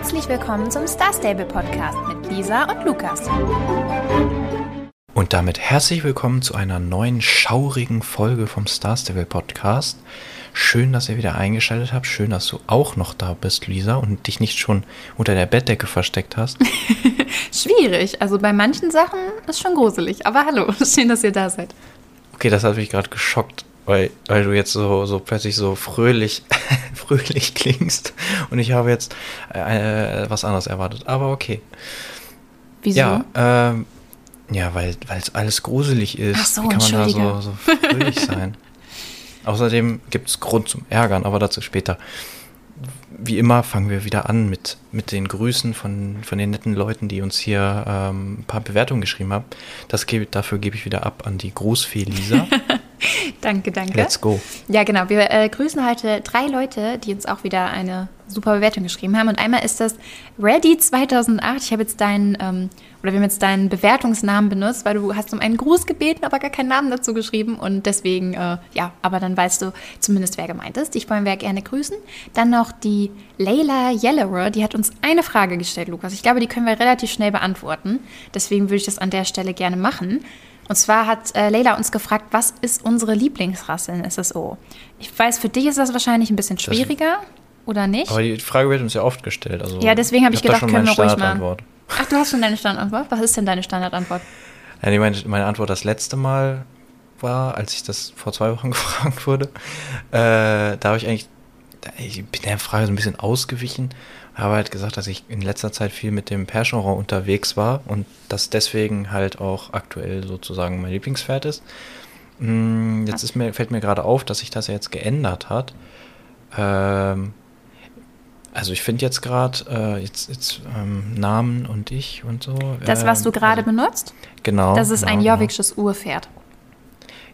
Herzlich willkommen zum Star Stable Podcast mit Lisa und Lukas. Und damit herzlich willkommen zu einer neuen schaurigen Folge vom Star Stable Podcast. Schön, dass ihr wieder eingeschaltet habt. Schön, dass du auch noch da bist, Lisa, und dich nicht schon unter der Bettdecke versteckt hast. Schwierig. Also bei manchen Sachen ist schon gruselig. Aber hallo, schön, dass ihr da seid. Okay, das hat mich gerade geschockt, weil, weil du jetzt so, so plötzlich so fröhlich, fröhlich klingst. Und ich habe jetzt äh, was anderes erwartet. Aber okay. Wieso? Ja, ähm, ja weil es alles gruselig ist. Ach so, Wie kann man da so, so fröhlich sein? Außerdem gibt es Grund zum Ärgern, aber dazu später. Wie immer fangen wir wieder an mit, mit den Grüßen von, von den netten Leuten, die uns hier ähm, ein paar Bewertungen geschrieben haben. Das gebe, dafür gebe ich wieder ab an die Grußfee Lisa. Danke, danke. Let's go. Ja, genau. Wir äh, grüßen heute drei Leute, die uns auch wieder eine super Bewertung geschrieben haben. Und einmal ist das Ready2008. Ich habe jetzt deinen, ähm, oder wir haben jetzt deinen Bewertungsnamen benutzt, weil du hast um einen Gruß gebeten, aber gar keinen Namen dazu geschrieben. Und deswegen, äh, ja, aber dann weißt du zumindest, wer gemeint ist. Dich wollen wir gerne grüßen. Dann noch die Layla Yellower, die hat uns eine Frage gestellt, Lukas. Ich glaube, die können wir relativ schnell beantworten. Deswegen würde ich das an der Stelle gerne machen. Und zwar hat äh, Leila uns gefragt, was ist unsere Lieblingsrasse in SSO? Ich weiß, für dich ist das wahrscheinlich ein bisschen schwieriger, oder nicht? Aber die Frage wird uns ja oft gestellt. Also Ja, deswegen habe ich hab da gedacht, können wir ruhig mal-. Ach, du hast schon deine Standardantwort? Was ist denn deine Standardantwort? Ja, nee, meine, meine Antwort das letzte Mal war, als ich das vor zwei Wochen gefragt wurde, äh, da habe ich eigentlich, ich bin der Frage so ein bisschen ausgewichen, habe halt gesagt, dass ich in letzter Zeit viel mit dem Percheron unterwegs war und das deswegen halt auch aktuell sozusagen mein Lieblingspferd ist. Mm, Jetzt ist mir, fällt mir gerade auf, dass sich das ja jetzt geändert hat. Ähm, also ich finde jetzt gerade äh, jetzt, jetzt ähm, Namen und ich und so. Das, was du ähm, gerade also- benutzt, Genau. das ist ein genau, Jorviksches Urpferd.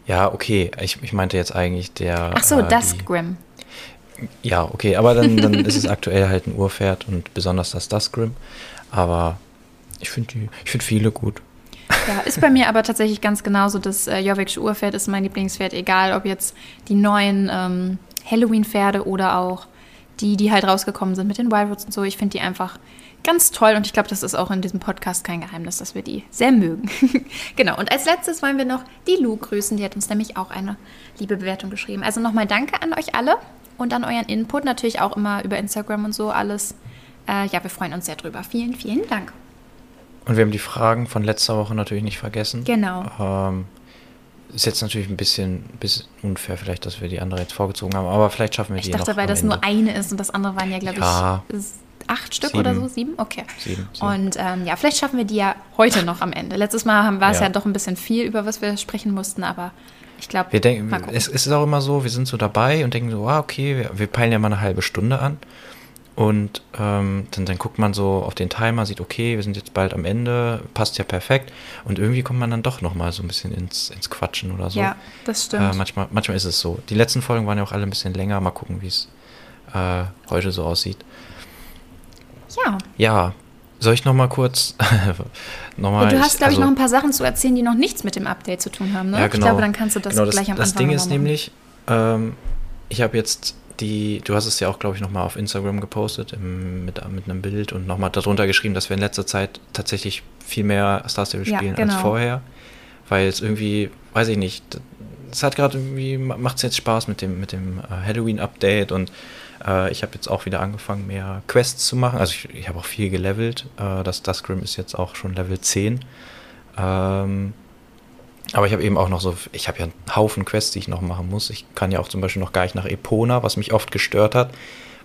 Ja, okay. Ich, ich meinte jetzt eigentlich der. Ach so, äh, Duskgrim. Ja, okay. Aber dann, dann ist es aktuell halt ein Urpferd und besonders das Duskgrim. Aber ich finde finde viele gut. Ja, ist bei mir aber tatsächlich ganz genauso. Das äh, Jorviksche Urpferd ist mein Lieblingspferd, egal ob jetzt die neuen ähm, Halloween-Pferde oder auch die, die halt rausgekommen sind mit den Wildwoods und so. Ich finde die einfach ganz toll und ich glaube, das ist auch in diesem Podcast kein Geheimnis, dass wir die sehr mögen. genau. Und als letztes wollen wir noch die Lu grüßen. Die hat uns nämlich auch eine liebe Bewertung geschrieben. Also nochmal danke an euch alle und an euren Input. Natürlich auch immer über Instagram und so alles. Äh, ja, wir freuen uns sehr drüber. Vielen, vielen Dank. Und wir haben die Fragen von letzter Woche natürlich nicht vergessen. Genau. Ähm, ist jetzt natürlich ein bisschen, bisschen unfair, vielleicht, dass wir die andere jetzt vorgezogen haben, aber vielleicht schaffen wir Ich die dachte, noch weil das Ende. nur eine ist und das andere waren ja, glaube Ja. ich, acht Stück Sieben. oder so, sieben? Okay. Sieben, sieben. Und ähm, ja, vielleicht schaffen wir die ja heute noch am Ende. Letztes Mal war es ja. Ja. doch ein bisschen viel, über was wir sprechen mussten, aber ich glaube, Wir denken, es ist auch immer so, wir sind so dabei und denken so, ah, okay, wir, wir peilen ja mal eine halbe Stunde an. Und ähm, dann, dann guckt man so auf den Timer, sieht, okay, wir sind jetzt bald am Ende, passt ja perfekt. Und irgendwie kommt man dann doch nochmal so ein bisschen ins, ins Quatschen oder so. ja, das stimmt. Äh, manchmal, manchmal ist es so. Die letzten Folgen waren ja auch alle ein bisschen länger. Mal gucken, wie es äh, heute so aussieht. Ja. Ja, soll ich nochmal kurz nochmal. Und du hast, glaube ich, also- noch ein paar Sachen zu erzählen, die noch nichts mit dem Update zu tun haben, ne? Ja, genau. Ich glaube, dann kannst du das genau, gleich am das Anfang Ding noch ist mal machen. nämlich, ähm, ich habe jetzt die, du hast es ja auch, glaube ich, nochmal auf Instagram gepostet im, mit, mit einem Bild und nochmal darunter geschrieben, dass wir in letzter Zeit tatsächlich viel mehr Star Stable Ja, spielen genau. als vorher. Weil es irgendwie, weiß ich nicht, es hat gerade irgendwie, macht es jetzt Spaß mit dem, mit dem äh, Halloween-Update und äh, ich habe jetzt auch wieder angefangen, mehr Quests zu machen. Also ich, ich habe auch viel gelevelt. Äh, das Duskgrim ist jetzt auch schon Level 10. Ähm, aber ich habe eben auch noch so, ich habe ja einen Haufen Quests, die ich noch machen muss. Ich kann ja auch zum Beispiel noch gar nicht nach Epona, was mich oft gestört hat,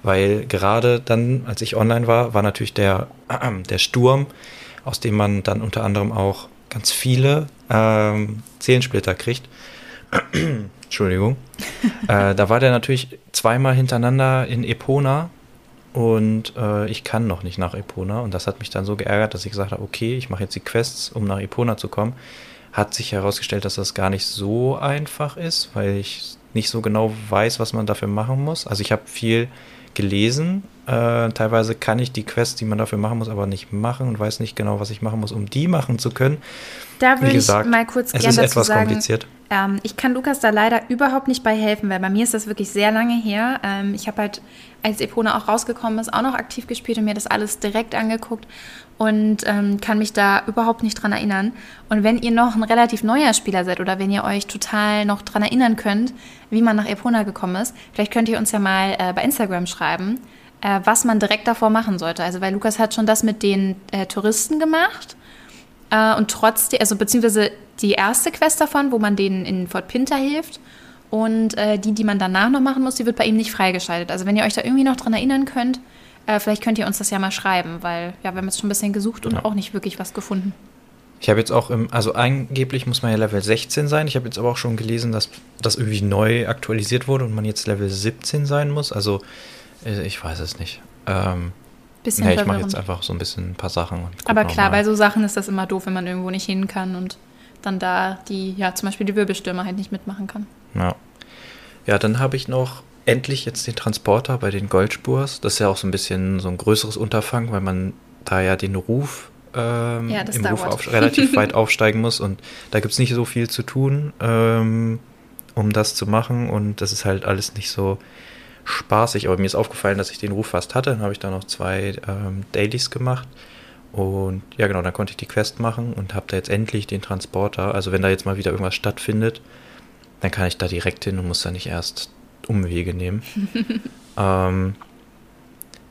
weil gerade dann, als ich online war, war natürlich der, der Sturm, aus dem man dann unter anderem auch ganz viele ähm, Seelensplitter kriegt. Entschuldigung. äh, da war der natürlich zweimal hintereinander in Epona und äh, ich kann noch nicht nach Epona und das hat mich dann so geärgert, dass ich gesagt habe, okay, ich mache jetzt die Quests, um nach Epona zu kommen. Hat sich herausgestellt, dass das gar nicht so einfach ist, weil ich nicht so genau weiß, was man dafür machen muss. Also ich habe viel gelesen, Äh, teilweise kann ich die Quests, die man dafür machen muss, aber nicht machen und weiß nicht genau, was ich machen muss, um die machen zu können. Da würde ich mal kurz gerne dazu Es ist etwas sagen, kompliziert. Ähm, ich kann Lukas da leider überhaupt nicht bei helfen, weil bei mir ist das wirklich sehr lange her. Ähm, ich habe halt, als Epona auch rausgekommen ist, auch noch aktiv gespielt und mir das alles direkt angeguckt und ähm, kann mich da überhaupt nicht dran erinnern. Und wenn ihr noch ein relativ neuer Spieler seid oder wenn ihr euch total noch dran erinnern könnt, wie man nach Epona gekommen ist, vielleicht könnt ihr uns ja mal äh, bei Instagram schreiben, äh, was man direkt davor machen sollte. Also weil Lukas hat schon das mit den äh, Touristen gemacht äh, und trotzdem, also beziehungsweise die erste Quest davon, wo man denen in Fort Pinter hilft. Und äh, die, die man danach noch machen muss, die wird bei ihm nicht freigeschaltet. Also wenn ihr euch da irgendwie noch dran erinnern könnt, äh, vielleicht könnt ihr uns das ja mal schreiben, weil ja, wir haben jetzt schon ein bisschen gesucht und Ja. auch nicht wirklich was gefunden. Ich habe jetzt auch im, also angeblich muss man ja Level 16 sein. Ich habe jetzt aber auch schon gelesen, dass das irgendwie neu aktualisiert wurde und man jetzt Level 17 sein muss. Also ich weiß es nicht. Ähm, Bisschen nee, ich mache jetzt einfach so ein bisschen ein paar Sachen. Aber klar, bei so Sachen ist das immer doof, wenn man irgendwo nicht hin kann und dann da die, ja, zum Beispiel die Wirbelstürme halt nicht mitmachen kann. Ja, ja dann habe ich noch endlich jetzt den Transporter bei den Goldspurs. Das ist ja auch so ein bisschen so ein größeres Unterfangen, weil man da ja den Ruf ähm, Ja, im Ruf auf, relativ weit aufsteigen muss und da gibt es nicht so viel zu tun, ähm, um das zu machen und das ist halt alles nicht so spaßig, aber mir ist aufgefallen, dass ich den Ruf fast hatte, dann habe ich da noch zwei ähm, Dailies gemacht und ja genau, dann konnte ich die Quest machen und habe da jetzt endlich den Transporter, also wenn da jetzt mal wieder irgendwas stattfindet, dann kann ich da direkt hin und muss da nicht erst Umwege nehmen. ähm,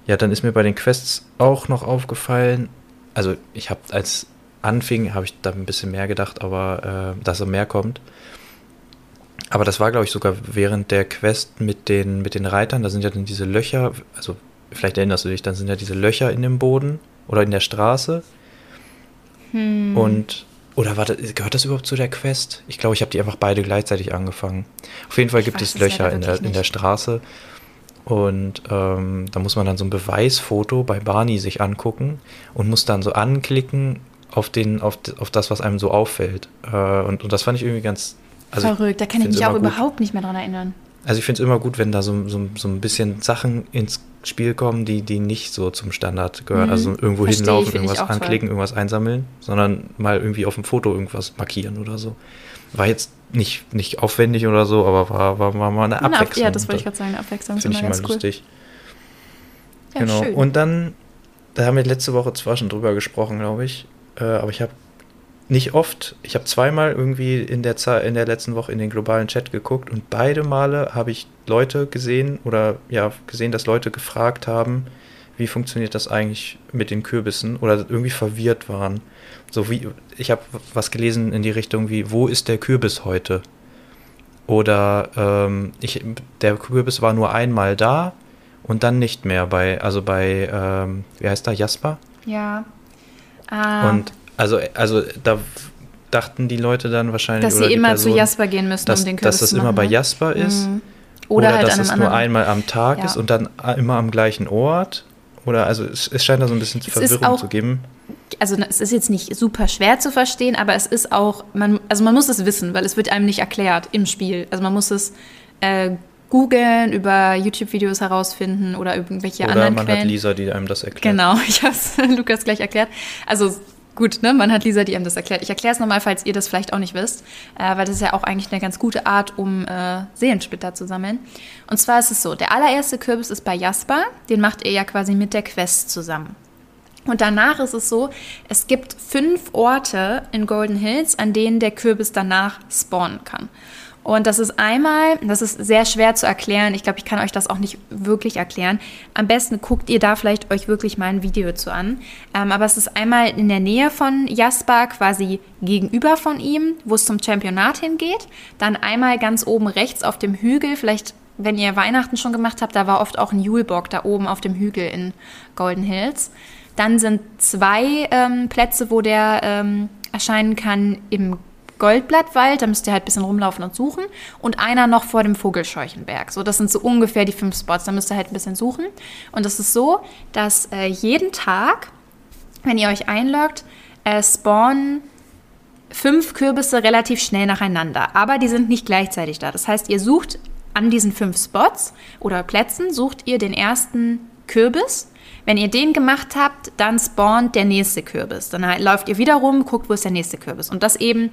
ja, dann ist mir bei den Quests auch noch aufgefallen, also ich habe als anfing, habe ich da ein bisschen mehr gedacht, aber äh, dass so mehr kommt. Aber das war, glaube ich, sogar während der Quest mit den, mit den Reitern. Da sind ja dann diese Löcher, also vielleicht erinnerst du dich, dann sind ja diese Löcher in dem Boden oder in der Straße. Hm. Und, oder war das, gehört das überhaupt zu der Quest? Ich glaube, ich habe die einfach beide gleichzeitig angefangen. Auf jeden Fall Ich gibt es Löcher in der, in der. Straße. Und ähm, da muss man dann so ein Beweisfoto bei Barney sich angucken und muss dann so anklicken auf, den, auf, auf das, was einem so auffällt. Äh, und, und das fand ich irgendwie ganz. Also Verrückt, da kann ich mich auch immer gut. überhaupt nicht mehr dran erinnern. Also ich finde es immer gut, wenn da so, so, so ein bisschen Sachen ins Spiel kommen, die, die nicht so zum Standard gehören. Mhm. Also irgendwo Verstehe ich, hinlaufen, ich irgendwas auch toll. anklicken, irgendwas einsammeln, sondern mal irgendwie auf dem Foto irgendwas markieren oder so. War jetzt nicht, nicht aufwendig oder so, aber war, war, war mal eine Na, Abwechslung. ja, das wollte ich gerade sagen, Abwechslung ist immer ich immer ganz cool. lustig. Ja, genau. schön. Und dann, da haben wir letzte Woche zwar schon drüber gesprochen, glaube ich, äh, aber ich habe nicht oft, ich habe zweimal irgendwie in der, Zeit, in der letzten Woche in den globalen Chat geguckt und beide Male habe ich Leute gesehen oder ja, gesehen, dass Leute gefragt haben, wie funktioniert das eigentlich mit den Kürbissen oder irgendwie verwirrt waren. So wie, ich habe was gelesen in die Richtung wie, wo ist der Kürbis heute? Oder ähm, ich, der Kürbis war nur einmal da und dann nicht mehr bei, also bei, ähm, wie heißt der, Jasper? Ja. Ah, Und also, also da dachten die Leute dann wahrscheinlich, dass oder sie immer Person, zu Jasper gehen müssen, dass, um den Kürbis dass das zu immer bei ne? Jasper ist. Mhm. Oder, halt dass es nur einmal am Tag Ja. ist und dann immer am gleichen Ort. Oder also es, es scheint da so ein bisschen Es Verwirrung auch- zu geben. also es ist jetzt nicht super schwer zu verstehen, aber es ist auch, man, also man muss es wissen, weil es wird einem nicht erklärt im Spiel. Also man muss es äh, googeln, über YouTube-Videos herausfinden oder irgendwelche Oder anderen man Quellen. hat Lisa, die einem das erklärt. Genau, ich habe es Lukas gleich erklärt. Also gut, ne, man hat Lisa, die einem das erklärt. Ich erkläre es nochmal, falls ihr das vielleicht auch nicht wisst, äh, weil das ist ja auch eigentlich eine ganz gute Art, um äh, Seelensplitter zu sammeln. Und zwar ist es so, der allererste Kürbis ist bei Jasper, den macht ihr ja quasi mit der Quest zusammen. Und danach ist es so, es gibt fünf Orte in Golden Hills, an denen der Kürbis danach spawnen kann. Und das ist einmal, das ist sehr schwer zu erklären. Ich glaube, ich kann euch das auch nicht wirklich erklären. Am besten guckt ihr da vielleicht euch wirklich mal ein Video zu an. Ähm, aber es ist einmal in der Nähe von Jasper, quasi gegenüber von ihm, wo es zum Championat hingeht. Dann einmal ganz oben rechts auf dem Hügel, vielleicht wenn ihr Weihnachten schon gemacht habt, da war oft auch ein Julebock da oben auf dem Hügel in Golden Hills. Dann sind zwei ähm, Plätze, wo der ähm, erscheinen kann im Goldblattwald, da müsst ihr halt ein bisschen rumlaufen und suchen. Und einer noch vor dem Vogelscheuchenberg. So, das sind so ungefähr die fünf Spots, da müsst ihr halt ein bisschen suchen. Und es ist so, dass äh, jeden Tag, wenn ihr euch einloggt, äh, spawnen fünf Kürbisse relativ schnell nacheinander. Aber die sind nicht gleichzeitig da. Das heißt, ihr sucht an diesen fünf Spots oder Plätzen, sucht ihr den ersten Kürbis. Wenn ihr den gemacht habt, dann spawnt der nächste Kürbis. Dann halt läuft ihr wieder rum, guckt, wo ist der nächste Kürbis. Und das eben,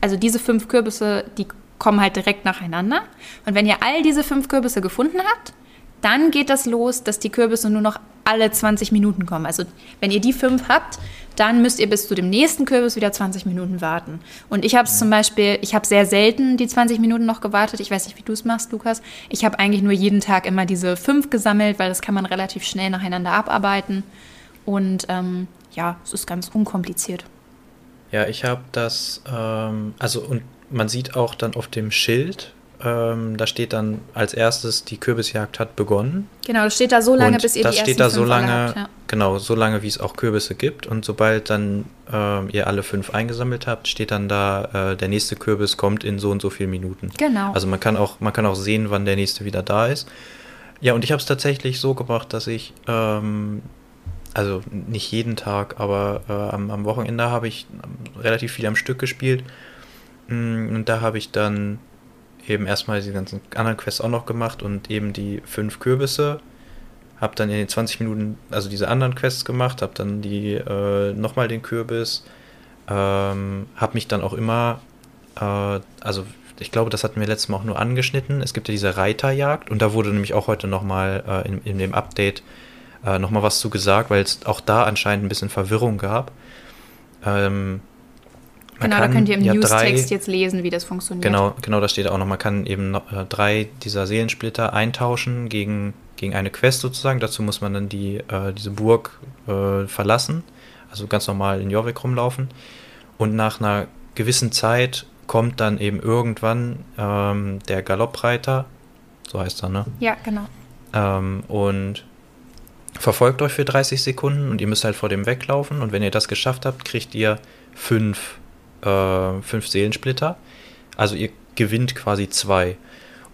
also diese fünf Kürbisse, die kommen halt direkt nacheinander. Und wenn ihr all diese fünf Kürbisse gefunden habt, dann geht das los, dass die Kürbisse nur noch alle 20 Minuten kommen. Also wenn ihr die fünf habt, dann müsst ihr bis zu dem nächsten Kürbis wieder 20 Minuten warten. Und ich habe es zum Beispiel, ich habe sehr selten die 20 Minuten noch gewartet. Ich weiß nicht, wie du es machst, Lukas. Ich habe eigentlich nur jeden Tag immer diese fünf gesammelt, weil das kann man relativ schnell nacheinander abarbeiten. Und ähm, ja, es ist ganz unkompliziert. Ja, ich habe das, ähm, also und man sieht auch dann auf dem Schild, ähm, da steht dann als erstes, die Kürbisjagd hat begonnen. Genau, das steht da so lange, und bis ihr das die steht ersten da so lange, habt, ja. genau, so lange, wie es auch Kürbisse gibt. Und sobald dann ähm, ihr alle fünf eingesammelt habt, steht dann da, äh, der nächste Kürbis kommt in so und so vielen Minuten. Genau. Also man kann auch, man kann auch sehen, wann der nächste wieder da ist. Ja, und ich habe es tatsächlich so gemacht, dass ich, ähm, also nicht jeden Tag, aber äh, am, am Wochenende habe ich ähm, relativ viel am Stück gespielt. Mm, Und da habe ich dann eben erstmal die ganzen anderen Quests auch noch gemacht und eben die fünf Kürbisse. Hab dann in den 20 Minuten, also diese anderen Quests gemacht, hab dann die äh, nochmal den Kürbis. Ähm, hab mich dann auch immer, äh, also ich glaube, das hatten wir letztes Mal auch nur angeschnitten. Es gibt ja diese Reiterjagd und da wurde nämlich auch heute nochmal äh, in, in dem Update äh, nochmal was zu gesagt, weil es auch da anscheinend ein bisschen Verwirrung gab. Ähm, Genau, da könnt ihr im ja News-Text jetzt lesen, wie das funktioniert. Genau, genau, da steht auch noch, man kann eben noch, äh, drei dieser Seelensplitter eintauschen gegen, gegen eine Quest sozusagen. Dazu muss man dann die, äh, diese Burg äh, verlassen, also ganz normal in Jorvik rumlaufen. Und nach einer gewissen Zeit kommt dann eben irgendwann ähm, der Galoppreiter, so heißt er, ne? Ja, genau. Ähm, und verfolgt euch für 30 Sekunden und ihr müsst halt vor dem weglaufen. Und wenn ihr das geschafft habt, kriegt ihr fünf, äh, fünf Seelensplitter. Also ihr gewinnt quasi zwei.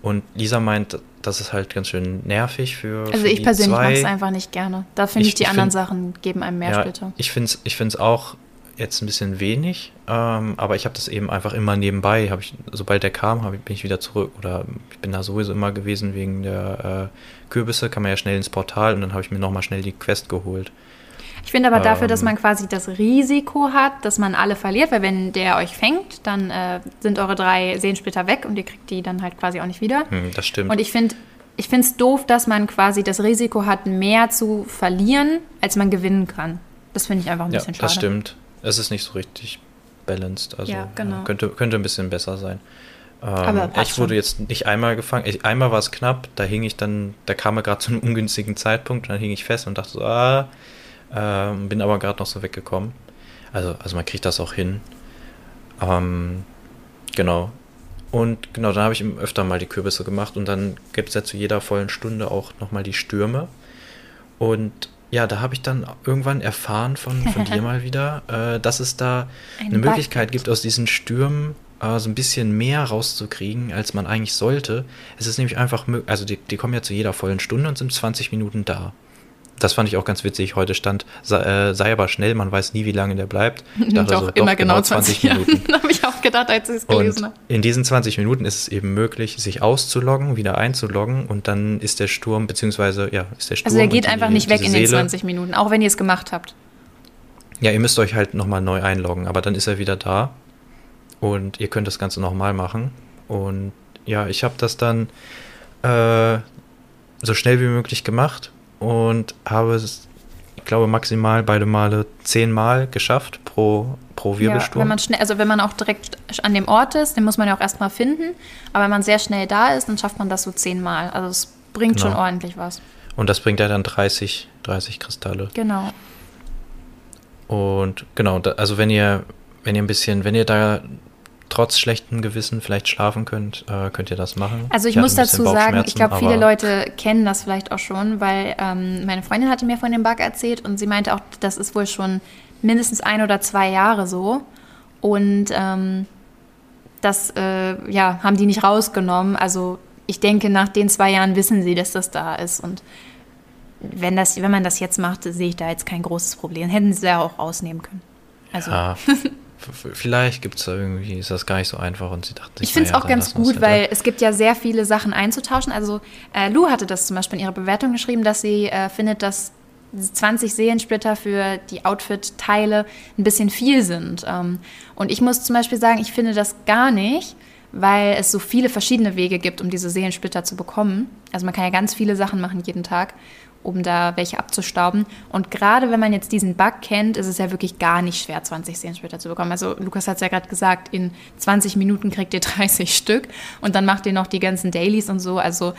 Und Lisa meint, das ist halt ganz schön nervig für. Also für ich persönlich mag es einfach nicht gerne. Da finde ich, Ich- die anderen Sachen geben einem mehr ja, Splitter. Ich finde es ich find's auch jetzt ein bisschen wenig, ähm, aber ich habe das eben einfach immer nebenbei. Hab ich, sobald der kam, hab ich, bin ich wieder zurück. Oder ich bin da sowieso immer gewesen wegen der äh, Kürbisse, kann man ja schnell ins Portal und dann habe ich mir nochmal schnell die Quest geholt. Ich finde aber dafür, dass Ähm. man quasi das Risiko hat, dass man alle verliert, weil wenn der euch fängt, dann äh, sind eure drei Seelensplitter weg und ihr kriegt die dann halt quasi auch nicht wieder. Hm, das stimmt. Und ich finde ich finde es doof, dass man quasi das Risiko hat, mehr zu verlieren, als man gewinnen kann. Das finde ich einfach ein ja, bisschen schade. das stimmt. Es ist nicht so richtig balanced. Also Ja, genau. könnte, könnte ein bisschen besser sein. Ähm, ich wurde schon. jetzt nicht einmal gefangen. Ich, einmal war es knapp, da hing ich dann, da kam er gerade zu einem ungünstigen Zeitpunkt, dann hing ich fest und dachte so, ah, ähm, bin aber gerade noch so weggekommen. Also, also man kriegt das auch hin. Ähm, genau. Und genau, dann habe ich ihm öfter mal die Kürbisse gemacht und dann gibt es ja zu jeder vollen Stunde auch nochmal die Stürme. Und ja, da habe ich dann irgendwann erfahren von, von dir mal wieder, äh, dass es da Ein eine Bug Möglichkeit gibt. aus diesen Stürmen äh, so ein bisschen mehr rauszukriegen, als man eigentlich sollte. Es ist nämlich einfach, mö- also die, die kommen ja zu jeder vollen Stunde und sind 20 Minuten da. Das fand ich auch ganz witzig. Heute stand, sei, äh, sei aber schnell, man weiß nie, wie lange der bleibt. Ich dachte doch, so, immer genau 20 Minuten. Minuten. habe ich auch gedacht, als ich es gelesen habe. in diesen 20 Minuten ist es eben möglich, sich auszuloggen, wieder einzuloggen und dann ist der Sturm, beziehungsweise, ja, ist der Sturm. Also der geht die- einfach nicht weg in den Seele. 20 Minuten, auch wenn ihr es gemacht habt. Ja, ihr müsst euch halt nochmal neu einloggen, aber dann ist er wieder da und ihr könnt das Ganze nochmal machen. Und ja, ich habe das dann äh, so schnell wie möglich gemacht und habe es, ich glaube, maximal beide Male zehnmal geschafft pro, pro Ja, Wirbelsturm. wenn man schnell, also wenn man auch direkt an dem Ort ist, den muss man ja auch erstmal finden. Aber wenn man sehr schnell da ist, dann schafft man das so zehnmal. Also es bringt schon Genau. ordentlich was. und das bringt ja dann 30, 30 Kristalle. Genau. Und genau, also wenn ihr, wenn ihr ein bisschen, wenn ihr da trotz schlechtem Gewissen vielleicht schlafen könnt, äh, könnt ihr das machen. Also ich hatte muss dazu sagen, ich glaube, viele Leute kennen das vielleicht auch schon, weil ähm, meine Freundin hatte mir von dem Bug erzählt und sie meinte auch, das ist wohl schon mindestens ein oder zwei Jahre so. Und ähm, das äh, ja, haben die nicht rausgenommen. Also ich denke, nach den zwei Jahren wissen sie, dass das da ist. Und wenn, das, wenn man das jetzt macht, sehe ich da jetzt kein großes Problem. Hätten sie ja auch rausnehmen können. Also Ja, vielleicht gibt es da irgendwie, ist das gar nicht so einfach und sie dachten sich, Ich finde es auch ganz gut, halt weil es gibt ja sehr viele Sachen einzutauschen. Also äh, Lou hatte das zum Beispiel in ihrer Bewertung geschrieben, dass sie äh, findet, dass diese 20 Seelensplitter für die Outfit-Teile ein bisschen viel sind. Ähm, und ich muss zum Beispiel sagen, ich finde das gar nicht, weil es so viele verschiedene Wege gibt, um diese Seelensplitter zu bekommen. Also man kann ja ganz viele Sachen machen jeden Tag, um da welche abzustauben. Und gerade wenn man jetzt diesen Bug kennt, ist es ja wirklich gar nicht schwer, 20 Seelensplitter zu bekommen. Also Lukas hat es ja gerade gesagt, in 20 Minuten kriegt ihr 30 Stück und dann macht ihr noch die ganzen Dailies und so. Also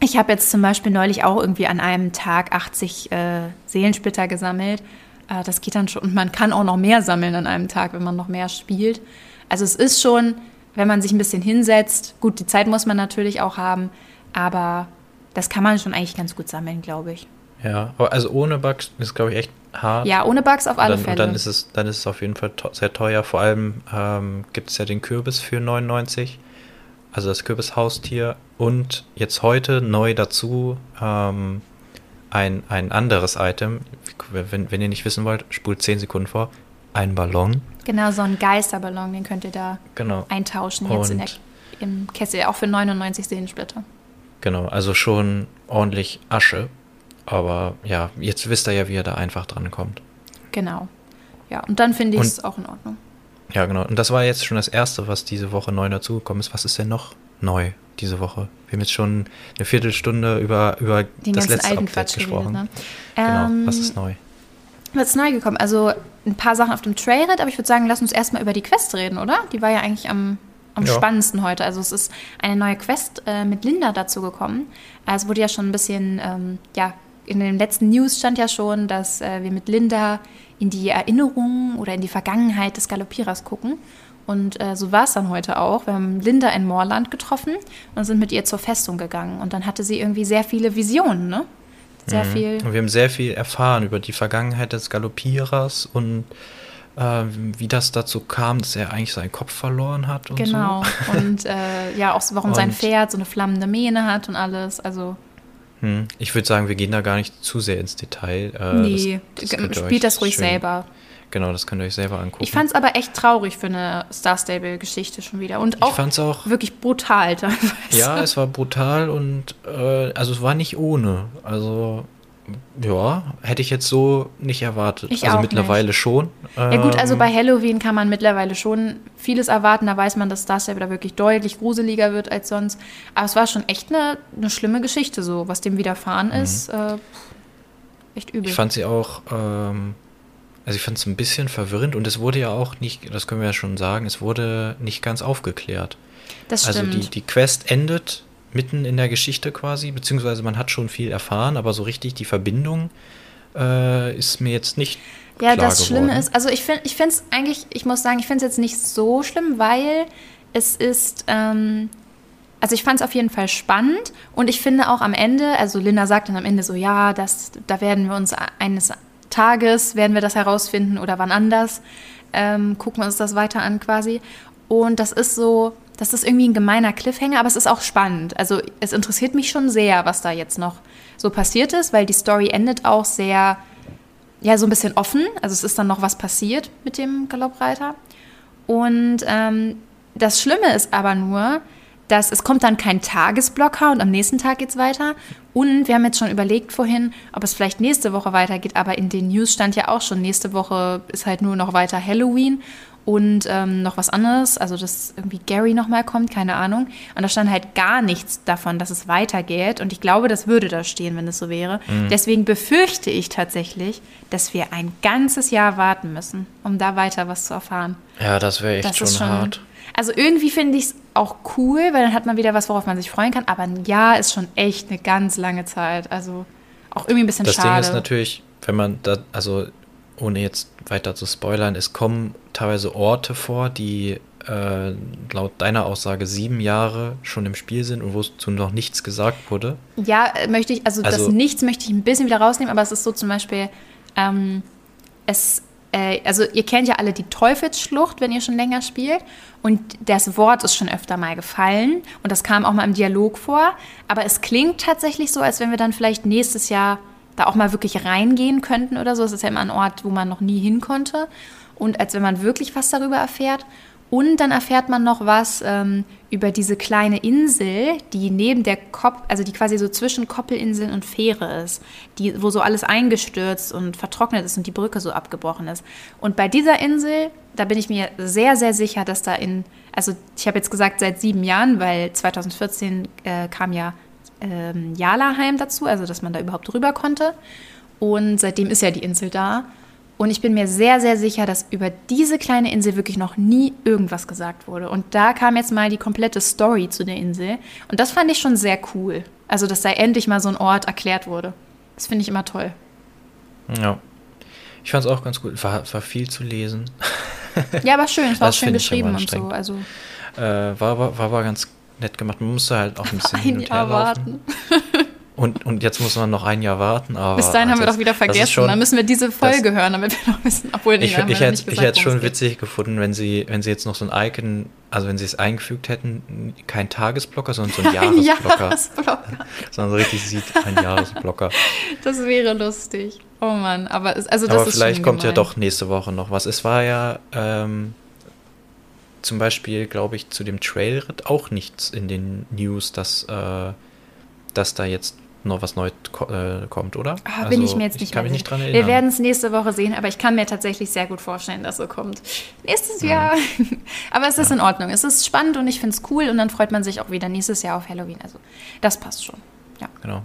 ich habe jetzt zum Beispiel neulich auch irgendwie an einem Tag 80 äh, Seelensplitter gesammelt. Äh, das geht dann schon. Und man kann auch noch mehr sammeln an einem Tag, wenn man noch mehr spielt. Also es ist schon, wenn man sich ein bisschen hinsetzt, gut, die Zeit muss man natürlich auch haben, aber das kann man schon eigentlich ganz gut sammeln, glaube ich. Ja, aber also ohne Bugs ist, glaube ich, echt hart. Ja, ohne Bugs auf alle und dann, Fälle. Und dann ist es, dann ist es auf jeden Fall to sehr teuer. Vor allem ähm, gibt es ja den Kürbis für 99, also das Kürbishaustier. Und jetzt heute neu dazu ähm, ein, ein anderes Item. Wenn, wenn ihr nicht wissen wollt, spult 10 Sekunden vor. Ein Ballon. genau, so ein Geisterballon, den könnt ihr da Genau. eintauschen jetzt in der, im Kessel, auch für 99 Seelensplitter. Genau, also schon ordentlich Asche. Aber ja, jetzt wisst ihr ja, wie ihr da einfach dran kommt. Genau. Ja, und dann finde ich es auch in Ordnung. Ja, genau. Und das war jetzt schon das Erste, was diese Woche neu dazugekommen ist. Was ist denn noch neu diese Woche? Wir haben jetzt schon eine Viertelstunde über, über Den das letzte alten Update Quatsch gesprochen. geredet, ne? Genau, Ähm, was ist neu? Was ist neu gekommen? Also ein paar Sachen auf dem Trailhead, aber ich würde sagen, lass uns erstmal über die Quest reden, oder? Die war ja eigentlich am, am Ja. spannendsten heute. Also es ist eine neue Quest äh, mit Linda dazu gekommen. Es wurde ja schon ein bisschen, ähm, ja, in den letzten News stand ja schon, dass äh, wir mit Linda in die Erinnerungen oder in die Vergangenheit des Galoppierers gucken. Und äh, so war es dann heute auch. Wir haben Linda in Moorland getroffen und sind mit ihr zur Festung gegangen. Und dann hatte sie irgendwie sehr viele Visionen, ne? Sehr viel. Und wir haben sehr viel erfahren über die Vergangenheit des Galoppierers und äh, wie das dazu kam, dass er eigentlich seinen Kopf verloren hat und Genau. so. Und äh, ja, auch warum sein Und- Pferd so eine flammende Mähne hat und alles. Also, Hm. Ich würde sagen, wir gehen da gar nicht zu sehr ins Detail. Äh, nee, das- das spielt das ruhig schön- selber. Genau, das könnt ihr euch selber angucken. Ich fand es aber echt traurig für eine Star Stable-Geschichte schon wieder. Und Ich auch auch wirklich brutal teilweise. Ja, es war brutal und äh, also es war nicht ohne. Also ja, hätte ich jetzt so nicht erwartet. Ich also mittlerweile schon. Ja gut, also Ähm, bei Halloween kann man mittlerweile schon vieles erwarten. Da weiß man, dass Star Stable da wirklich deutlich gruseliger wird als sonst. Aber es war schon echt eine, eine schlimme Geschichte, so was dem widerfahren ist. Äh, echt übel. Mhm. Ich fand sie auch, ähm, also ich fand es ein bisschen verwirrend und es wurde ja auch nicht, das können wir ja schon sagen, es wurde nicht ganz aufgeklärt. das Also stimmt. die, die Quest endet mitten in der Geschichte quasi, beziehungsweise man hat schon viel erfahren, aber so richtig die Verbindung äh, ist mir jetzt nicht Ja, klar das Schlimme geworden. ist, also ich finde ich es eigentlich, ich muss sagen, ich finde es jetzt nicht so schlimm, weil es ist, ähm, also ich fand es auf jeden Fall spannend und ich finde auch am Ende, also Linda sagt dann am Ende so, ja, das, da werden wir uns eines Tages, werden wir das herausfinden oder wann anders, ähm, gucken wir uns das weiter an quasi. Und das ist so, das ist irgendwie ein gemeiner Cliffhanger, aber es ist auch spannend. Also es interessiert mich schon sehr, was da jetzt noch so passiert ist, weil die Story endet auch sehr, ja, so ein bisschen offen. Also es ist dann noch was passiert mit dem Galoppreiter. Und ähm, das Schlimme ist aber nur, dass es kommt dann kein Tagesblocker und am nächsten Tag geht's weiter. Und wir haben jetzt schon überlegt vorhin, ob es vielleicht nächste Woche weitergeht, aber in den News stand ja auch schon, nächste Woche ist halt nur noch weiter Halloween und ähm, noch was anderes, also dass irgendwie Gary nochmal kommt, keine Ahnung. Und da stand halt gar nichts davon, dass es weitergeht. Und ich glaube, das würde da stehen, wenn es so wäre. Deswegen befürchte ich tatsächlich, dass wir ein ganzes Jahr warten müssen, um da weiter was zu erfahren. Ja, das wäre echt Das schon, schon hart. Also irgendwie finde ich es auch cool, weil dann hat man wieder was, worauf man sich freuen kann. Aber ein Jahr ist schon echt eine ganz lange Zeit. Also auch irgendwie ein bisschen Das schade. Ding ist natürlich, wenn man da, also ohne jetzt weiter zu spoilern, es kommen teilweise Orte vor, die äh, laut deiner Aussage sieben Jahre schon im Spiel sind und wozu noch nichts gesagt wurde. Ja, äh, möchte ich, also, das Also- Nichts möchte ich ein bisschen wieder rausnehmen, aber es ist so zum Beispiel, ähm, es, äh, also ihr kennt ja alle die Teufelsschlucht, wenn ihr schon länger spielt. Und das Wort ist schon öfter mal gefallen und das kam auch mal im Dialog vor. Aber es klingt tatsächlich so, als wenn wir dann vielleicht nächstes Jahr da auch mal wirklich reingehen könnten oder so. Es ist ja immer ein Ort, wo man noch nie hin konnte. Und als wenn man wirklich was darüber erfährt. Und dann erfährt man noch was ähm, über diese kleine Insel, die neben der Kopp, also die quasi so zwischen Koppelinseln und Fähre ist, die, wo so alles eingestürzt und vertrocknet ist und die Brücke so abgebrochen ist. Und bei dieser Insel, da bin ich mir sehr, sehr sicher, dass da in, also ich habe jetzt gesagt seit sieben Jahren, weil 2014 äh, kam ja ähm, Jalaheim dazu, also dass man da überhaupt rüber konnte. Und seitdem ist ja die Insel da. Und ich bin mir sehr, sehr sicher, dass über diese kleine Insel wirklich noch nie irgendwas gesagt wurde. Und da kam jetzt mal die komplette Story zu der Insel. Und das fand ich schon sehr cool. Also, dass da endlich mal so ein Ort erklärt wurde. Das finde ich immer toll. Ja. Ich fand es auch ganz gut. War, war viel zu lesen. Ja, aber schön. Es war auch schön geschrieben und so. Also äh, war, war, war, war ganz nett gemacht. Man musste halt auch ein bisschen ein Jahr warten. Und, und jetzt muss man noch ein Jahr warten. Aber Bis dahin haben wir doch wieder vergessen. schon- Dann müssen wir diese Folge hören, damit wir noch wissen. Obwohl, nee, ich, ich, hätte, ich hätte es schon witzig gefunden, wenn sie, wenn sie jetzt noch so ein Icon, also wenn sie es eingefügt hätten, kein Tagesblocker, sondern so ein Ein Jahresblocker. Jahresblocker. sondern so richtig sieht, ein Jahresblocker. Das wäre lustig. Oh Mann, aber es, also das Aber ist vielleicht kommt ja gemein. doch nächste Woche noch was. Es war ja ähm, zum Beispiel, glaube ich, zu dem Trailritt auch nichts in den News, dass, äh, dass da jetzt noch was Neues ko äh, kommt, oder? Ah, bin ich mir jetzt ich nicht kann mehr mich nicht sicher. dran erinnern. Wir werden es nächste Woche sehen, aber ich kann mir tatsächlich sehr gut vorstellen, dass so kommt. Nächstes Mhm. Jahr. aber es ist in Ordnung. Es ist spannend und ich finde es cool und dann freut man sich auch wieder nächstes Jahr auf Halloween. Also das passt schon. Ja. Genau.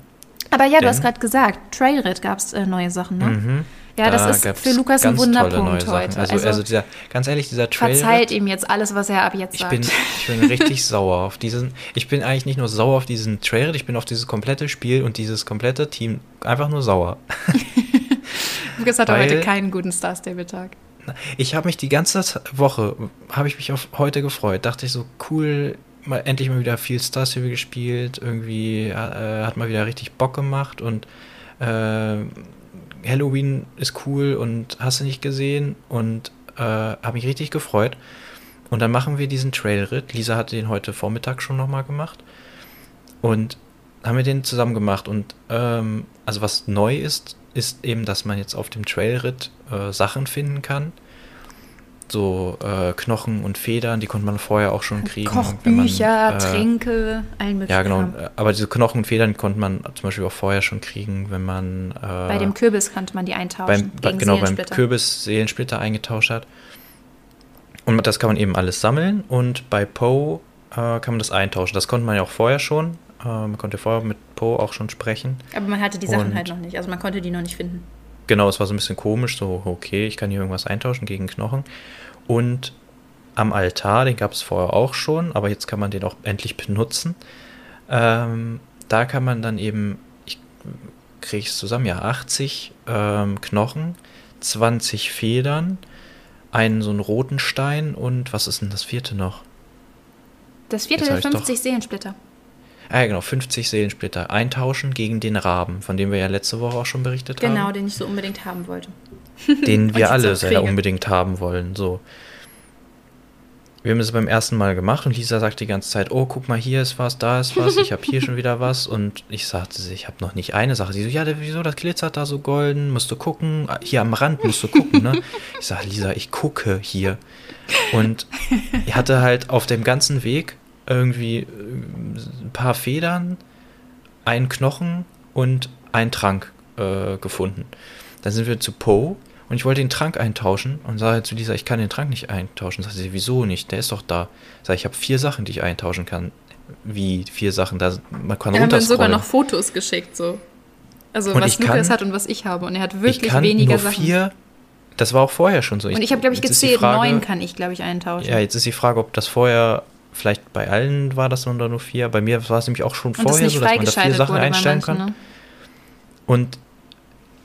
Aber ja, du Denn- hast gerade gesagt, Trailrit gab es äh, neue Sachen, ne? Mhm. Ja, Da das ist für Lukas ein Wunderpunkt heute. Also, Also, also, dieser, ganz ehrlich, dieser Trailritt. verzeiht ihm jetzt alles, was er ab jetzt Ich sagt. bin, ich bin richtig sauer auf diesen. Ich bin eigentlich nicht nur sauer auf diesen Trailer, ich bin auf dieses komplette Spiel und dieses komplette Team einfach nur sauer. Lukas hatte weil- heute keinen guten Star Stable Tag. Ich habe mich die ganze Woche, habe ich mich auf heute gefreut. Dachte ich so, cool, mal endlich mal wieder viel Star Stable gespielt. Irgendwie äh, hat mal wieder richtig Bock gemacht und äh, Halloween ist cool und hast du nicht gesehen und äh, habe mich richtig gefreut. Und dann machen wir diesen Trailritt. Lisa hatte den heute Vormittag schon nochmal gemacht. Und haben wir den zusammen gemacht. Und ähm, also was neu ist, ist eben, dass man jetzt auf dem Trailritt äh, Sachen finden kann. So äh, Knochen und Federn, die konnte man vorher auch schon kriegen. wenn man, Kochbücher, äh, Tränke, allen möglichen. Ja, genau. Aber diese Knochen und Federn konnte man zum Beispiel auch vorher schon kriegen, wenn man äh, Bei dem Kürbis konnte man die eintauschen. beim, genau, beim. Kürbis Seelensplitter eingetauscht hat. Und das kann man eben alles sammeln. Und bei Poe äh, kann man das eintauschen. Das konnte man ja auch vorher schon. Äh, man konnte vorher mit Poe auch schon sprechen. Aber man hatte die Sachen Und- halt noch nicht. Also man konnte die noch nicht finden. Genau, es war so ein bisschen komisch, so, okay, ich kann hier irgendwas eintauschen gegen Knochen. Und am Altar, den gab es vorher auch schon, aber jetzt kann man den auch endlich benutzen. Ähm, da kann man dann eben, ich kriege es zusammen, ja, 80 ähm, Knochen, 20 Federn, einen so einen roten Stein und was ist denn das vierte noch? Das vierte doch. 50 Seelensplitter. Ah, ja, genau, 50 Seelensplitter eintauschen gegen den Raben, von dem wir ja letzte Woche auch schon berichtet haben. Genau, den ich so unbedingt haben wollte. den wir alle sehr kriege. unbedingt haben wollen. So. Wir haben es beim ersten Mal gemacht und Lisa sagt die ganze Zeit, oh, guck mal, hier ist was, da ist was, ich habe hier schon wieder was. Und ich sagte, ich habe noch nicht eine Sache. Sie so, ja, wieso, das glitzert da so golden, musst du gucken. Ah, Hier am Rand musst du gucken, ne? Ich sage, Lisa, ich gucke hier. Und ich hatte halt auf dem ganzen Weg irgendwie äh, ein paar Federn, einen Knochen und einen Trank äh, gefunden. Dann sind wir zu Poe und ich wollte den Trank eintauschen und sage zu Lisa, ich kann den Trank nicht eintauschen. Sagt sie, wieso nicht? Der ist doch da. Sag ich, habe vier Sachen, die ich eintauschen kann. Wie vier Sachen? Da, man kann Wir haben dann sogar noch Fotos geschickt, so. Also Und was ich kann- Lukas hat und was ich habe. Und er hat ich wirklich kann weniger nur Sachen. vier. Das war auch vorher schon so. und ich habe, glaube ich, gezählt, neun kann ich, glaube ich, eintauschen. Ja, jetzt ist die Frage, ob das vorher, vielleicht bei allen war das nur nur vier. Bei mir war es nämlich auch schon und vorher so, dass man da vier Sachen einstellen manchen, kann. ne? Und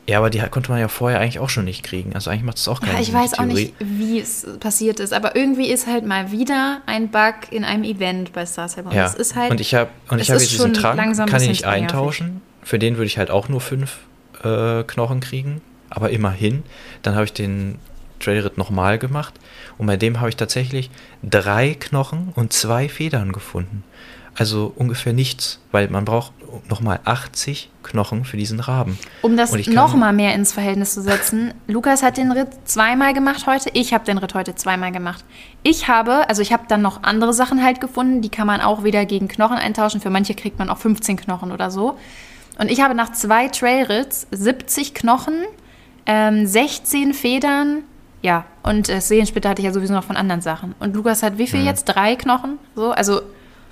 ja, aber die konnte man ja vorher eigentlich auch schon nicht kriegen. Also eigentlich macht es auch keinen Ja, ich Sinn, weiß die auch nicht, wie es passiert ist, aber irgendwie ist halt mal wieder ein Bug in einem Event bei Star. Und Ja, das ist halt, und ich habe und ich habe jetzt diesen Trank, kann ich nicht eintauschen. Für den würde ich halt auch nur fünf äh, Knochen kriegen, aber immerhin. Dann habe ich den Trailritt nochmal gemacht und bei dem habe ich tatsächlich drei Knochen und zwei Federn gefunden. also ungefähr nichts, weil man braucht nochmal 80 Knochen für diesen Raben. Um das nochmal mehr ins Verhältnis zu setzen, Lukas hat den Ritt zweimal gemacht heute, ich habe den Ritt heute zweimal gemacht. Ich habe, also ich habe dann noch andere Sachen halt gefunden, die kann man auch wieder gegen Knochen eintauschen. Für manche kriegt man auch 15 Knochen oder so. Und ich habe nach zwei Trailritts 70 Knochen, ähm, 16 Federn, ja, und äh, Seelensplitter hatte ich ja sowieso noch von anderen Sachen. Und Lukas hat wie viel Mhm. jetzt? Drei Knochen? So, also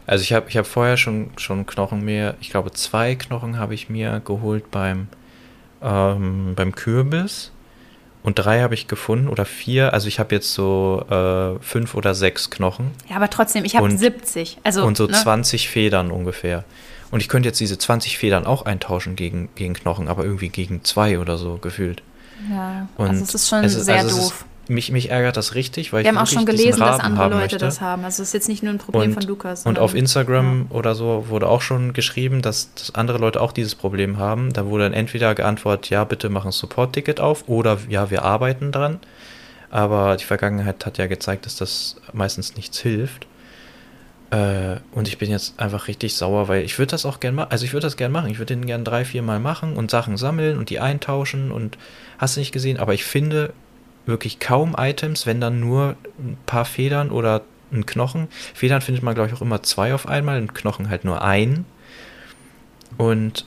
Also ich habe ich hab vorher schon, schon Knochen mir, ich glaube zwei Knochen habe ich mir geholt beim, ähm, beim Kürbis und drei habe ich gefunden oder vier. Also ich habe jetzt so äh, fünf oder sechs Knochen ja, aber trotzdem, ich habe Und- 70. Also, und so ne? 20 Federn ungefähr. Und ich könnte jetzt diese 20 Federn auch eintauschen gegen, gegen Knochen, aber irgendwie gegen zwei oder so gefühlt. Ja, Und also es ist schon es ist- sehr also ist- doof. Mich, mich ärgert das richtig, weil Wir ich haben auch schon gelesen, dass andere Leute möchte. das haben. Also es ist jetzt nicht nur ein Problem Und, von Lukas. und auf Instagram oder so wurde auch schon geschrieben, dass, dass andere Leute auch dieses Problem haben. Da wurde dann entweder geantwortet, ja, bitte mach ein Support-Ticket auf oder ja, wir arbeiten dran. Aber die Vergangenheit hat ja gezeigt, dass das meistens nichts hilft. Äh, und ich bin jetzt einfach richtig sauer, weil ich würde das auch gerne machen. Also ich würde das gerne machen. Ich würde den gerne drei, vier Mal machen und Sachen sammeln und die eintauschen und hast du nicht gesehen. Aber ich finde wirklich kaum Items, wenn dann nur ein paar Federn oder ein Knochen. Federn findet man, glaube ich, auch immer zwei auf einmal und Knochen halt nur ein. Und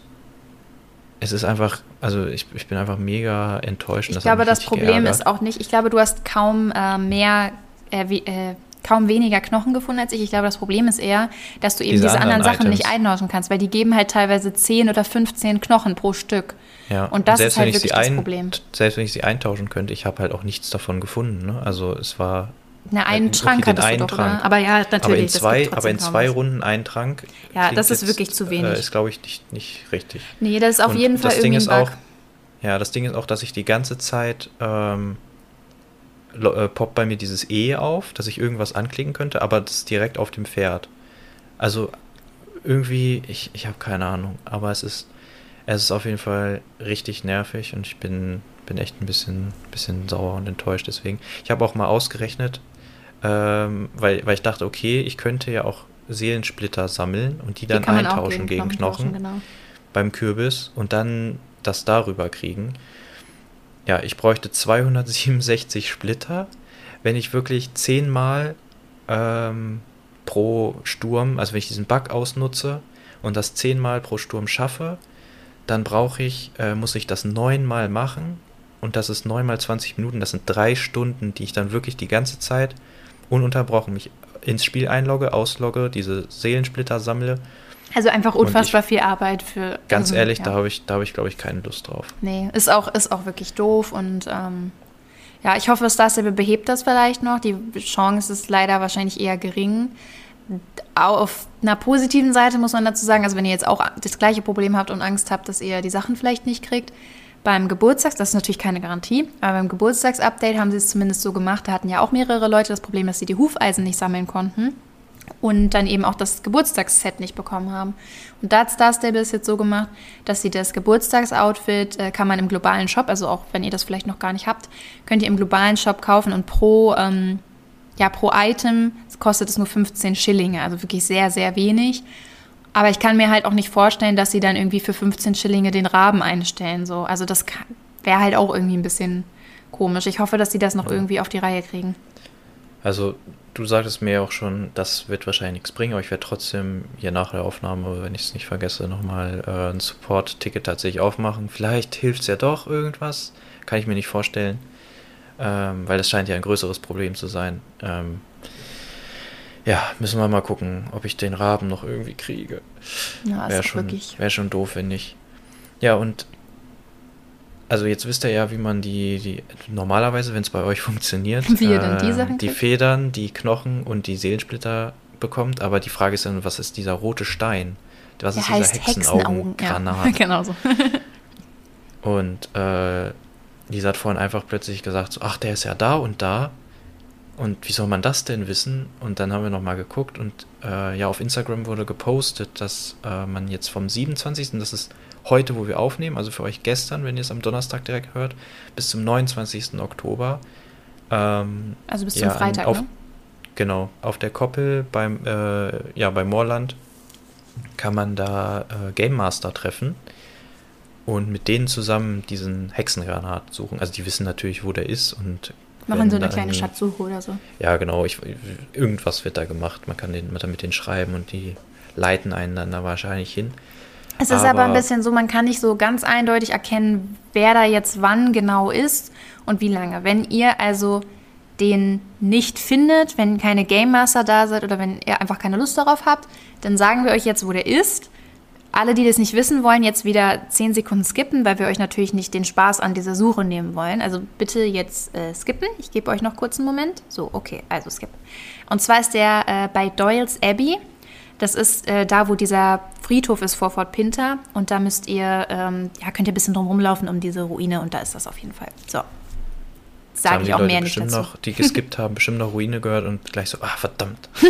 es ist einfach, also ich, ich bin einfach mega enttäuscht. ich glaube, das Problem geärgert. ist auch nicht, ich glaube, du hast kaum äh, mehr, äh, wie, äh, kaum weniger Knochen gefunden als ich. Ich glaube, das Problem ist eher, dass du eben Diese diese, anderen, anderen Sachen nicht eintauschen kannst, weil die geben halt teilweise 10 oder 15 Knochen pro Stück. Ja, Und das selbst ist halt wirklich das ein, Problem. Selbst wenn ich sie eintauschen könnte, ich habe halt auch nichts davon gefunden. Ne? Also es war. Na, einen wirklich Schrank den hattest du einen doch, Trank. oder? Aber ja, natürlich. aber in zwei, aber in zwei. Runden ein Trank. Ja, das ist wirklich zu wenig. Äh, ist, glaube ich, nicht, nicht richtig. Nee, das ist auf Und jeden Fall das Ding irgendwie ist ein Bug. auch, ja, das Ding ist auch, dass ich die ganze Zeit ähm, äh, poppt bei mir dieses E auf, dass ich irgendwas anklicken könnte, aber das ist direkt auf dem Pferd. Also irgendwie, ich, ich habe keine Ahnung, aber es ist, es ist auf jeden Fall richtig nervig und ich bin, bin echt ein bisschen, bisschen sauer und enttäuscht deswegen. Ich habe auch mal ausgerechnet, ähm, weil, weil ich dachte, okay, ich könnte ja auch Seelensplitter sammeln und die Die dann auch eintauschen gegen Knochen tauschen, genau. beim Kürbis und dann das darüber kriegen. Ja, ich bräuchte 267 Splitter, wenn ich wirklich zehnmal ähm, pro Sturm, also wenn ich diesen Bug ausnutze und das zehnmal pro Sturm schaffe, dann brauche ich, äh, muss ich das neunmal machen und das ist neunmal 20 Minuten, das sind drei Stunden, die ich dann wirklich die ganze Zeit ununterbrochen mich ins Spiel einlogge, auslogge, diese Seelensplitter sammle. Also einfach unfassbar viel Arbeit für. Ganz also, ehrlich, ja. da habe ich, da habe ich, glaube ich, keine Lust drauf. Nee, ist auch, ist auch wirklich doof und ähm, ja, ich hoffe, Star Stable behebt das vielleicht noch. Die Chance ist leider wahrscheinlich eher gering. Auf einer positiven Seite muss man dazu sagen, also wenn ihr jetzt auch das gleiche Problem habt und Angst habt, dass ihr die Sachen vielleicht nicht kriegt, beim Geburtstags, das ist natürlich keine Garantie, aber beim Geburtstagsupdate haben sie es zumindest so gemacht, da hatten ja auch mehrere Leute das Problem, dass sie die Hufeisen nicht sammeln konnten und dann eben auch das Geburtstagsset nicht bekommen haben. Und da hat Star Stable es jetzt so gemacht, dass sie das Geburtstagsoutfit äh, kann man im globalen Shop, also auch wenn ihr das vielleicht noch gar nicht habt, könnt ihr im globalen Shop kaufen und pro, ähm, ja, pro Item kostet es nur 15 Schillinge, also wirklich sehr, sehr wenig. Aber ich kann mir halt auch nicht vorstellen, dass sie dann irgendwie für 15 Schillinge den Raben einstellen. So. Also das wäre halt auch irgendwie ein bisschen komisch. Ich hoffe, dass sie das noch irgendwie auf die Reihe kriegen. Also, du sagtest mir auch schon, das wird wahrscheinlich nichts bringen, aber ich werde trotzdem hier nach der Aufnahme, wenn ich es nicht vergesse, nochmal äh, ein Support-Ticket tatsächlich aufmachen. Vielleicht hilft es ja doch irgendwas. Kann ich mir nicht vorstellen. Ähm, weil das scheint ja ein größeres Problem zu sein. Ähm, ja, müssen wir mal gucken, ob ich den Raben noch irgendwie kriege. Ja, Wäre schon, wär schon doof, wenn nicht. Ja, und also jetzt wisst ihr ja, wie man die, die normalerweise, wenn es bei euch funktioniert, Wie die äh, die kriegt? Federn, die Knochen und die Seelensplitter bekommt. Aber die Frage ist dann, was ist dieser rote Stein? Was Der ist heißt dieser Hexenaugen. Ja, Hexenaugen-Granat? genau so. Und äh, Lisa hat vorhin einfach plötzlich gesagt, so, ach, der ist ja da und da. Und wie soll man das denn wissen? Und dann haben wir nochmal geguckt und äh, ja, auf Instagram wurde gepostet, dass äh, man jetzt vom 27., das ist heute, wo wir aufnehmen, also für euch gestern, wenn ihr es am Donnerstag direkt hört, bis zum 29. Oktober. Ähm, Also bis ja, zum Freitag, auf, ne? Genau, auf der Koppel beim, äh, ja, bei Moorland kann man da äh, Game Master treffen und mit denen zusammen diesen Hexengranat suchen. Also die wissen natürlich, wo der ist und Machen so eine kleine Schatzsuche oder so. Ja, genau. Ich, irgendwas wird da gemacht. Man kann den, man mit denen schreiben und die leiten einen dann da wahrscheinlich hin. Es ist aber, aber, ein bisschen so, man kann nicht so ganz eindeutig erkennen, wer da jetzt wann genau ist und wie lange. Wenn ihr also den nicht findet, wenn keine Game Master da seid oder wenn ihr einfach keine Lust darauf habt, dann sagen wir euch jetzt, wo der ist alle, die das nicht wissen wollen, jetzt wieder 10 Sekunden skippen, weil wir euch natürlich nicht den Spaß an dieser Suche nehmen wollen. Also bitte jetzt äh, skippen. Ich gebe euch noch kurz einen Moment. So, okay, also skippen. Und zwar ist der äh, bei Doyle's Abbey. Das ist äh, da, wo dieser Friedhof ist vor Fort Pinter. Und da müsst ihr, ähm, ja, könnt ihr ein bisschen drum rumlaufen um diese Ruine. Und da ist das auf jeden Fall. So, sage ich auch Leute mehr nicht dazu. Noch, die geskippt haben, bestimmt noch Ruine gehört und gleich so, ah, verdammt.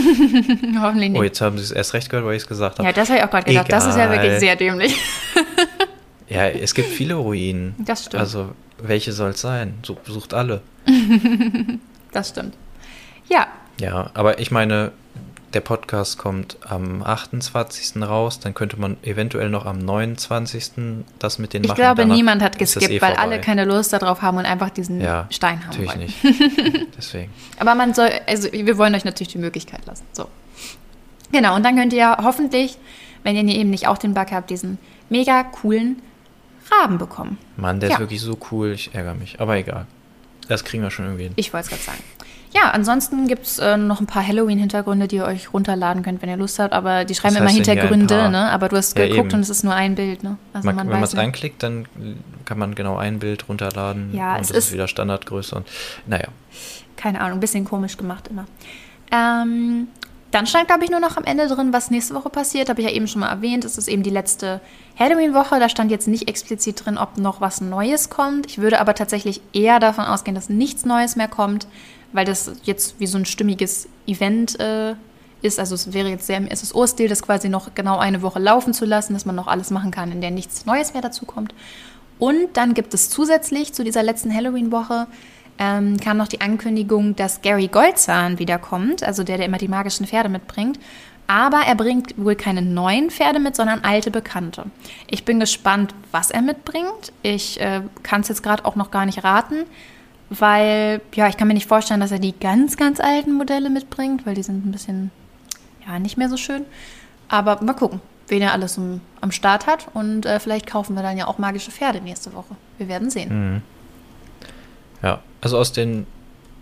Hoffentlich nicht. Oh, jetzt haben sie es erst recht gehört, weil ich es gesagt habe. Ja, das habe ich auch gerade gedacht. Egal. Das ist ja wirklich sehr dämlich. ja, es gibt viele Ruinen. Das stimmt. Also, welche soll es sein? Sucht alle. das stimmt. Ja. Ja, aber ich meine, der Podcast kommt am 28. raus, dann könnte man eventuell noch am 29. das mit den Ich machen. glaube, Danach niemand hat geskippt, eh weil alle keine Lust darauf haben und einfach diesen ja, Stein haben natürlich wollen. nicht. Deswegen. Aber man soll, also wir wollen euch natürlich die Möglichkeit lassen. So. Genau, und dann könnt ihr hoffentlich, wenn ihr eben nicht auch den Bug habt, diesen mega coolen Raben bekommen. Mann, der ja. ist wirklich so cool, ich ärgere mich. Aber egal. Das kriegen wir schon irgendwie hin. Ich wollte es gerade sagen. Ja, ansonsten gibt es äh, noch ein paar Halloween-Hintergründe, die ihr euch runterladen könnt, wenn ihr Lust habt. Aber die schreiben immer Hintergründe, ne? Aber du hast ja, geguckt eben. und es ist nur ein Bild, ne? Also man, man wenn man es einklickt, dann kann man genau ein Bild runterladen. Ja, und es ist, ist wieder Standardgröße. Und naja. Keine Ahnung, ein bisschen komisch gemacht immer. Ähm, dann stand, glaube ich, nur noch am Ende drin, was nächste Woche passiert. Habe ich ja eben schon mal erwähnt. Es ist eben die letzte Halloween-Woche. Da stand jetzt nicht explizit drin, ob noch was Neues kommt. Ich würde aber tatsächlich eher davon ausgehen, dass nichts Neues mehr kommt weil das jetzt wie so ein stimmiges Event äh, ist. Also es wäre jetzt sehr im SSO-Stil, das quasi noch genau eine Woche laufen zu lassen, dass man noch alles machen kann, in der nichts Neues mehr dazu kommt. Und dann gibt es zusätzlich zu dieser letzten Halloween-Woche ähm, kam noch die Ankündigung, dass Gary Goldzahn wiederkommt, also der, der immer die magischen Pferde mitbringt. Aber er bringt wohl keine neuen Pferde mit, sondern alte Bekannte. Ich bin gespannt, was er mitbringt. Ich äh, kann es jetzt gerade auch noch gar nicht raten weil, ja, ich kann mir nicht vorstellen, dass er die ganz, ganz alten Modelle mitbringt, weil die sind ein bisschen, ja, nicht mehr so schön. Aber mal gucken, wen er alles um, am Start hat und äh, vielleicht kaufen wir dann ja auch magische Pferde nächste Woche. Wir werden sehen. Mhm. Ja, also aus den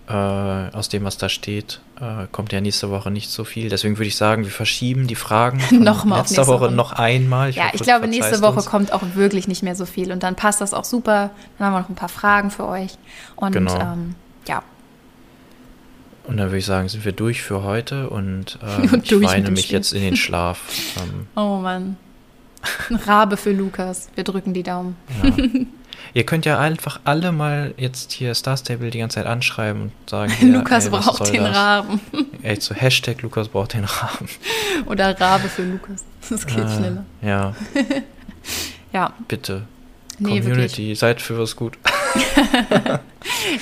äh, aus dem, was da steht, äh, kommt ja nächste Woche nicht so viel. Deswegen würde ich sagen, wir verschieben die Fragen Nochmal letzte Woche, Woche noch einmal. Ich ja, hoffe, ich glaube, nächste Woche uns. kommt auch wirklich nicht mehr so viel. Und dann passt das auch super. Dann haben wir noch ein paar Fragen für euch. Und genau. ähm, ja. Und dann würde ich sagen, sind wir durch für heute und, äh, und ich weine mich jetzt in den Schlaf. Ähm. Oh Mann. Ein Rabe für Lukas. Wir drücken die Daumen. Ja. Ihr könnt ja einfach alle mal jetzt hier Star Stable die ganze Zeit anschreiben und sagen, ja, Lukas ey, braucht den das? Raben. Echt so Hashtag Lukas braucht den Raben. Oder Rabe für Lukas. Das geht äh, schneller. Ja. ja. Bitte. Nee, Community, wirklich. seid für was gut.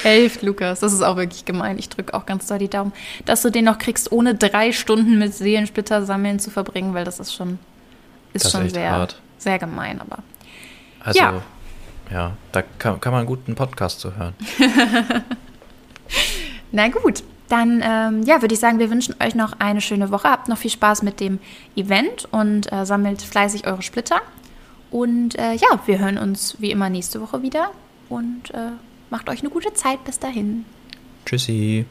Helft, Lukas. Das ist auch wirklich gemein. Ich drücke auch ganz doll die Daumen, dass du den noch kriegst, ohne drei Stunden mit Seelensplitter sammeln zu verbringen, weil das ist schon, ist das schon ist sehr, hart. sehr gemein. Aber also, ja. Ja, da kann, kann man einen guten Podcast zu hören. Na gut, dann ähm, ja, würde ich sagen, wir wünschen euch noch eine schöne Woche. Habt noch viel Spaß mit dem Event und äh, sammelt fleißig eure Splitter. Und äh, ja, wir hören uns wie immer nächste Woche wieder und äh, macht euch eine gute Zeit bis dahin. Tschüssi.